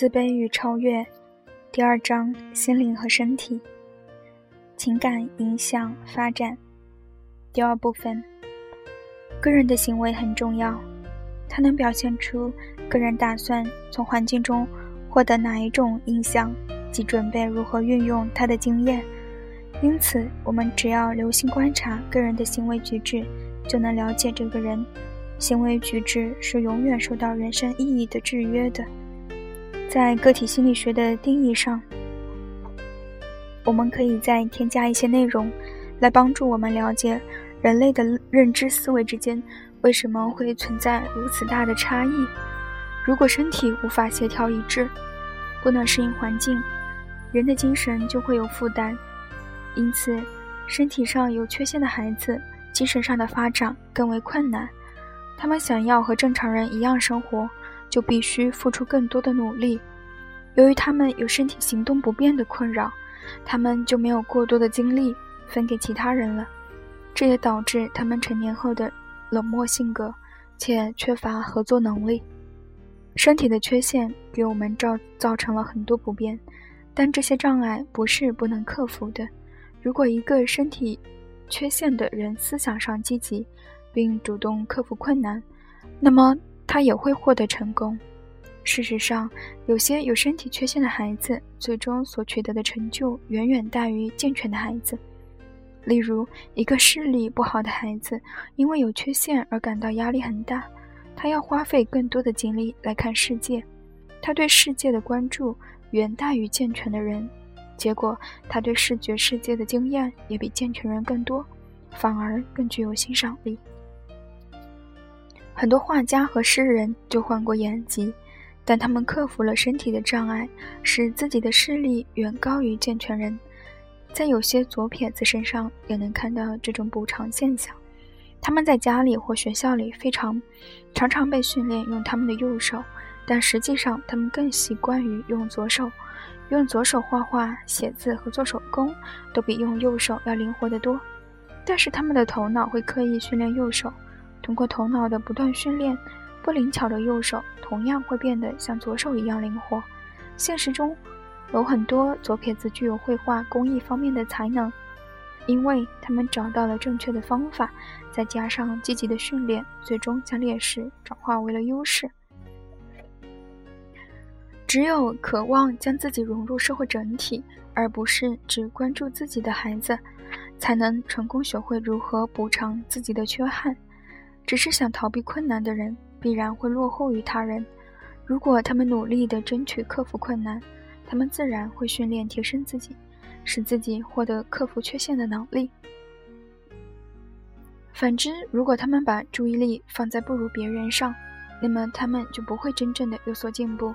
自卑与超越，第二章：心灵和身体，情感影响发展。第二部分：个人的行为很重要，它能表现出个人打算从环境中获得哪一种影响，及准备如何运用他的经验。因此，我们只要留心观察个人的行为举止，就能了解这个人。行为举止是永远受到人生意义的制约的。在个体心理学的定义上，我们可以再添加一些内容，来帮助我们了解人类的认知思维之间为什么会存在如此大的差异。如果身体无法协调一致，不能适应环境，人的精神就会有负担。因此，身体上有缺陷的孩子，精神上的发展更为困难。他们想要和正常人一样生活。就必须付出更多的努力。由于他们有身体行动不便的困扰，他们就没有过多的精力分给其他人了。这也导致他们成年后的冷漠性格，且缺乏合作能力。身体的缺陷给我们造造成了很多不便，但这些障碍不是不能克服的。如果一个身体缺陷的人思想上积极，并主动克服困难，那么。他也会获得成功。事实上，有些有身体缺陷的孩子，最终所取得的成就远远大于健全的孩子。例如，一个视力不好的孩子，因为有缺陷而感到压力很大，他要花费更多的精力来看世界，他对世界的关注远大于健全的人，结果他对视觉世界的经验也比健全人更多，反而更具有欣赏力。很多画家和诗人就患过眼疾，但他们克服了身体的障碍，使自己的视力远高于健全人。在有些左撇子身上也能看到这种补偿现象。他们在家里或学校里非常常常被训练用他们的右手，但实际上他们更习惯于用左手。用左手画画、写字和做手工都比用右手要灵活得多。但是他们的头脑会刻意训练右手。通过头脑的不断训练，不灵巧的右手同样会变得像左手一样灵活。现实中，有很多左撇子具有绘画工艺方面的才能，因为他们找到了正确的方法，再加上积极的训练，最终将劣势转化为了优势。只有渴望将自己融入社会整体，而不是只关注自己的孩子，才能成功学会如何补偿自己的缺憾。只是想逃避困难的人，必然会落后于他人。如果他们努力地争取克服困难，他们自然会训练提升自己，使自己获得克服缺陷的能力。反之，如果他们把注意力放在不如别人上，那么他们就不会真正的有所进步。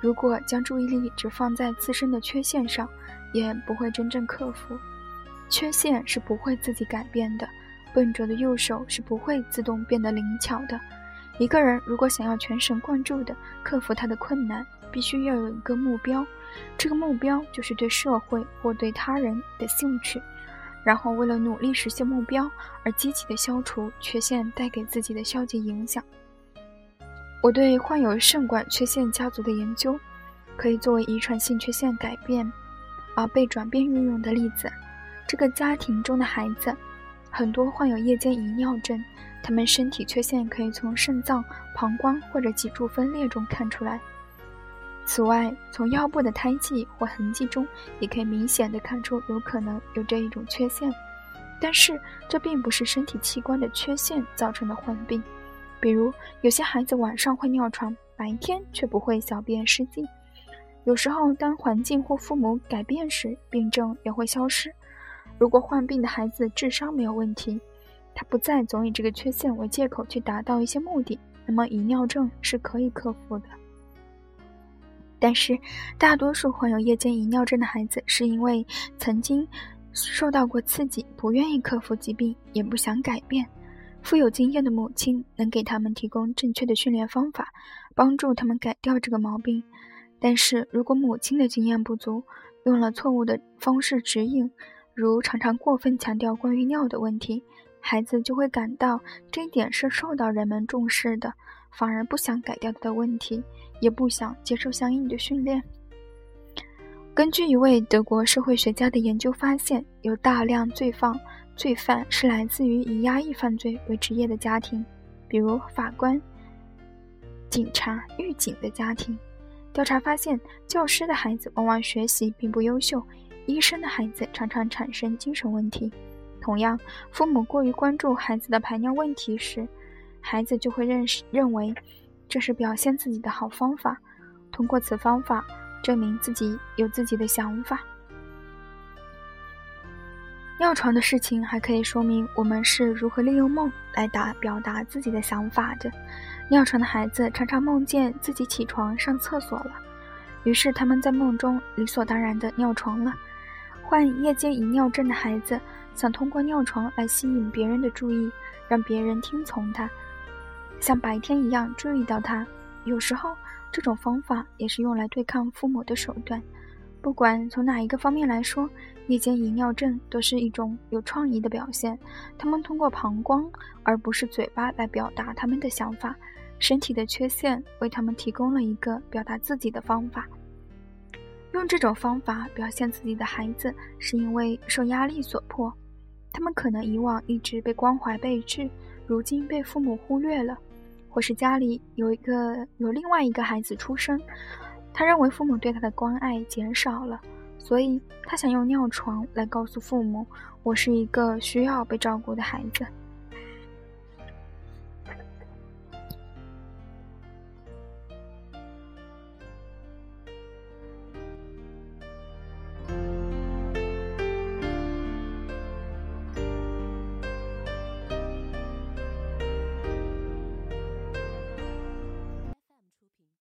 如果将注意力只放在自身的缺陷上，也不会真正克服。缺陷是不会自己改变的。笨拙的右手是不会自动变得灵巧的。一个人如果想要全神贯注地克服他的困难，必须要有一个目标，这个目标就是对社会或对他人的兴趣。然后，为了努力实现目标而积极地消除缺陷带给自己的消极影响。我对患有肾管缺陷家族的研究，可以作为遗传性缺陷改变而被转变运用的例子。这个家庭中的孩子。很多患有夜间遗尿症，他们身体缺陷可以从肾脏、膀胱或者脊柱分裂中看出来。此外，从腰部的胎记或痕迹中，也可以明显的看出有可能有这一种缺陷。但是，这并不是身体器官的缺陷造成的患病。比如，有些孩子晚上会尿床，白天却不会小便失禁。有时候，当环境或父母改变时，病症也会消失。如果患病的孩子智商没有问题，他不再总以这个缺陷为借口去达到一些目的，那么遗尿症是可以克服的。但是，大多数患有夜间遗尿症的孩子是因为曾经受到过刺激，不愿意克服疾病，也不想改变。富有经验的母亲能给他们提供正确的训练方法，帮助他们改掉这个毛病。但是如果母亲的经验不足，用了错误的方式指引，如常常过分强调关于尿的问题，孩子就会感到这一点是受到人们重视的，反而不想改掉他的问题，也不想接受相应的训练。根据一位德国社会学家的研究发现，有大量罪犯罪犯是来自于以压抑犯罪为职业的家庭，比如法官、警察、狱警的家庭。调查发现，教师的孩子往往学习并不优秀，医生的孩子常常产生精神问题。同样，父母过于关注孩子的排尿问题时，孩子就会认识认为这是表现自己的好方法，通过此方法。证明自己有自己的想法。尿床的事情还可以说明我们是如何利用梦来达表达自己的想法的。尿床的孩子常常梦见自己起床上厕所了，于是他们在梦中理所当然的尿床了。患夜间遗尿症的孩子想通过尿床来吸引别人的注意，让别人听从他，像白天一样注意到他。有时候。这种方法也是用来对抗父母的手段。不管从哪一个方面来说，夜间遗尿症都是一种有创意的表现。他们通过膀胱而不是嘴巴来表达他们的想法，身体的缺陷为他们提供了一个表达自己的方法。用这种方法表现自己的孩子，是因为受压力所迫。他们可能以往一直被关怀备至，如今被父母忽略了。或是家里有一个有另外一个孩子出生，他认为父母对他的关爱减少了，所以他想用尿床来告诉父母：“我是一个需要被照顾的孩子。”